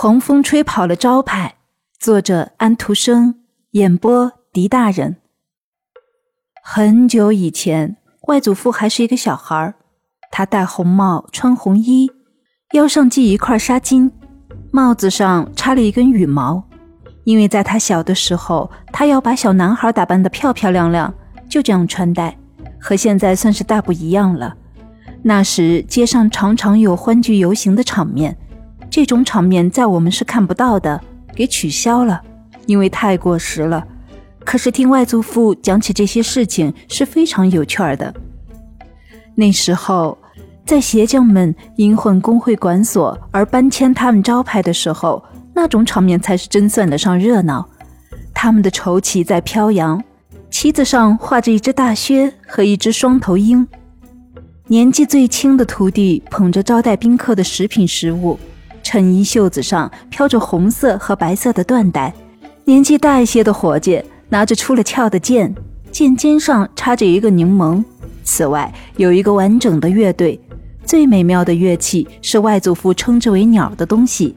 狂风吹跑了招牌。作者：安徒生，演播：狄大人。很久以前，外祖父还是一个小孩儿，他戴红帽，穿红衣，腰上系一块纱巾，帽子上插了一根羽毛。因为在他小的时候，他要把小男孩打扮得漂漂亮亮，就这样穿戴，和现在算是大不一样了。那时街上常常有欢聚游行的场面，这种场面在我们是看不到的，给取消了，因为太过时了。可是听外祖父讲起这些事情是非常有趣儿的。那时候，在鞋匠们因混工会管所而搬迁他们招牌的时候，那种场面才是真算得上热闹。他们的绸旗在飘扬，旗子上画着一只大靴和一只双头鹰。年纪最轻的徒弟捧着招待宾客的食品食物，衬衣袖子上飘着红色和白色的缎带；年纪大一些的伙计拿着出了鞘的剑，剑尖上插着一个柠檬。此外，有一个完整的乐队，最美妙的乐器是外祖父称之为“鸟”的东西，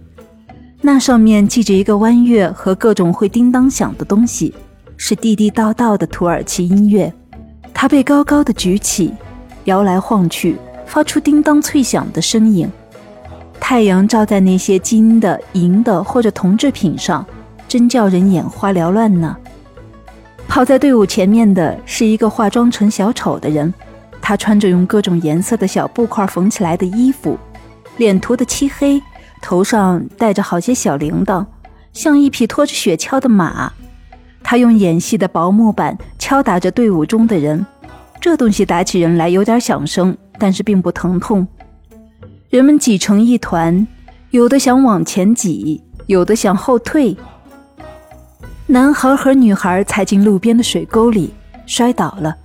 那上面系着一个弯月和各种会叮当响的东西，是地地道道的土耳其音乐。它被高高的举起。摇来晃去，发出叮当脆响的声音。太阳照在那些金的、银的或者铜制品上，真叫人眼花缭乱呢。跑在队伍前面的是一个化妆成小丑的人，他穿着用各种颜色的小布块缝起来的衣服，脸涂的漆黑，头上戴着好些小铃铛，像一匹拖着雪橇的马。他用演戏的薄木板敲打着队伍中的人。这东西打起人来有点响声，但是并不疼痛。人们挤成一团，有的想往前挤，有的想后退。男孩和女孩踩进路边的水沟里，摔倒了。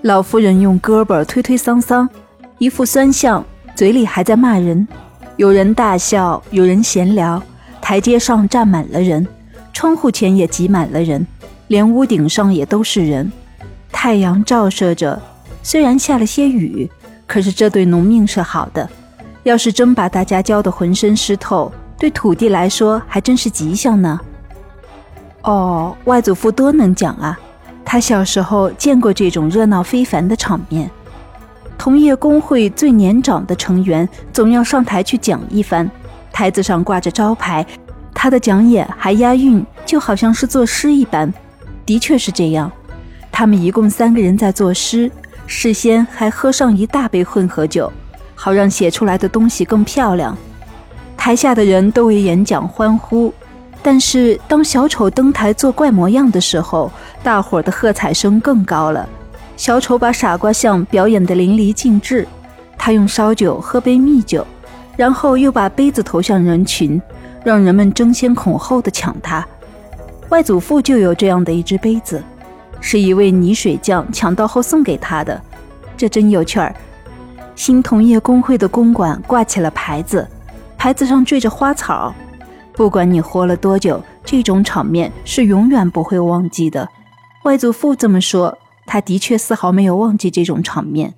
老妇人用胳膊推推搡搡，一副酸相，嘴里还在骂人。有人大笑，有人闲聊。台阶上站满了人，窗户前也挤满了人，连屋顶上也都是人。太阳照射着，虽然下了些雨，可是这对农民是好的。要是真把大家浇得浑身湿透，对土地来说还真是吉祥呢。哦，外祖父多能讲啊！他小时候见过这种热闹非凡的场面。同业工会最年长的成员总要上台去讲一番，台子上挂着招牌，他的讲演还押韵，就好像是作诗一般。的确是这样。他们一共三个人在作诗，事先还喝上一大杯混合酒，好让写出来的东西更漂亮。台下的人都为演讲欢呼，但是当小丑登台做怪模样的时候，大伙儿的喝彩声更高了。小丑把傻瓜相表演得淋漓尽致，他用烧酒喝杯蜜酒，然后又把杯子投向人群，让人们争先恐后的抢他。外祖父就有这样的一只杯子。是一位泥水匠抢到后送给他的，这真有趣儿。新同业工会的公馆挂起了牌子，牌子上缀着花草。不管你活了多久，这种场面是永远不会忘记的。外祖父这么说，他的确丝毫没有忘记这种场面。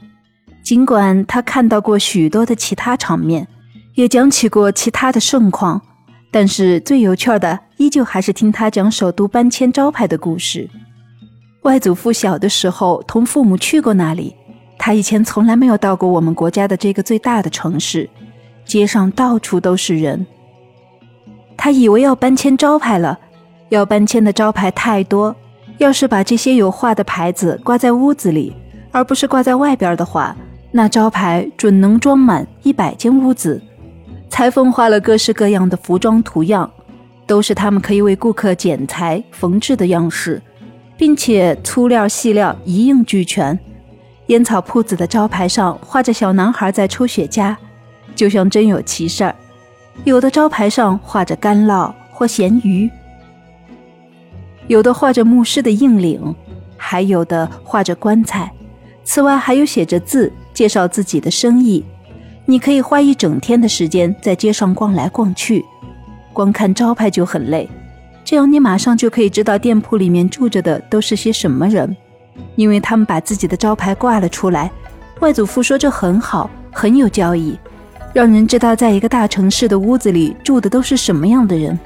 尽管他看到过许多的其他场面，也讲起过其他的盛况，但是最有趣的，依旧还是听他讲首都搬迁招牌的故事。外祖父小的时候同父母去过那里，他以前从来没有到过我们国家的这个最大的城市，街上到处都是人。他以为要搬迁招牌了，要搬迁的招牌太多，要是把这些有画的牌子挂在屋子里，而不是挂在外边的话，那招牌准能装满一百间屋子。裁缝画了各式各样的服装图样，都是他们可以为顾客剪裁缝制的样式。并且粗料细料一应俱全。烟草铺子的招牌上画着小男孩在抽雪茄，就像真有其事儿。有的招牌上画着干酪或咸鱼，有的画着牧师的硬领，还有的画着棺材。此外还有写着字，介绍自己的生意。你可以花一整天的时间在街上逛来逛去，光看招牌就很累。这样你马上就可以知道店铺里面住着的都是些什么人，因为他们把自己的招牌挂了出来。外祖父说这很好，很有交易。让人知道在一个大城市的屋子里住的都是什么样的人。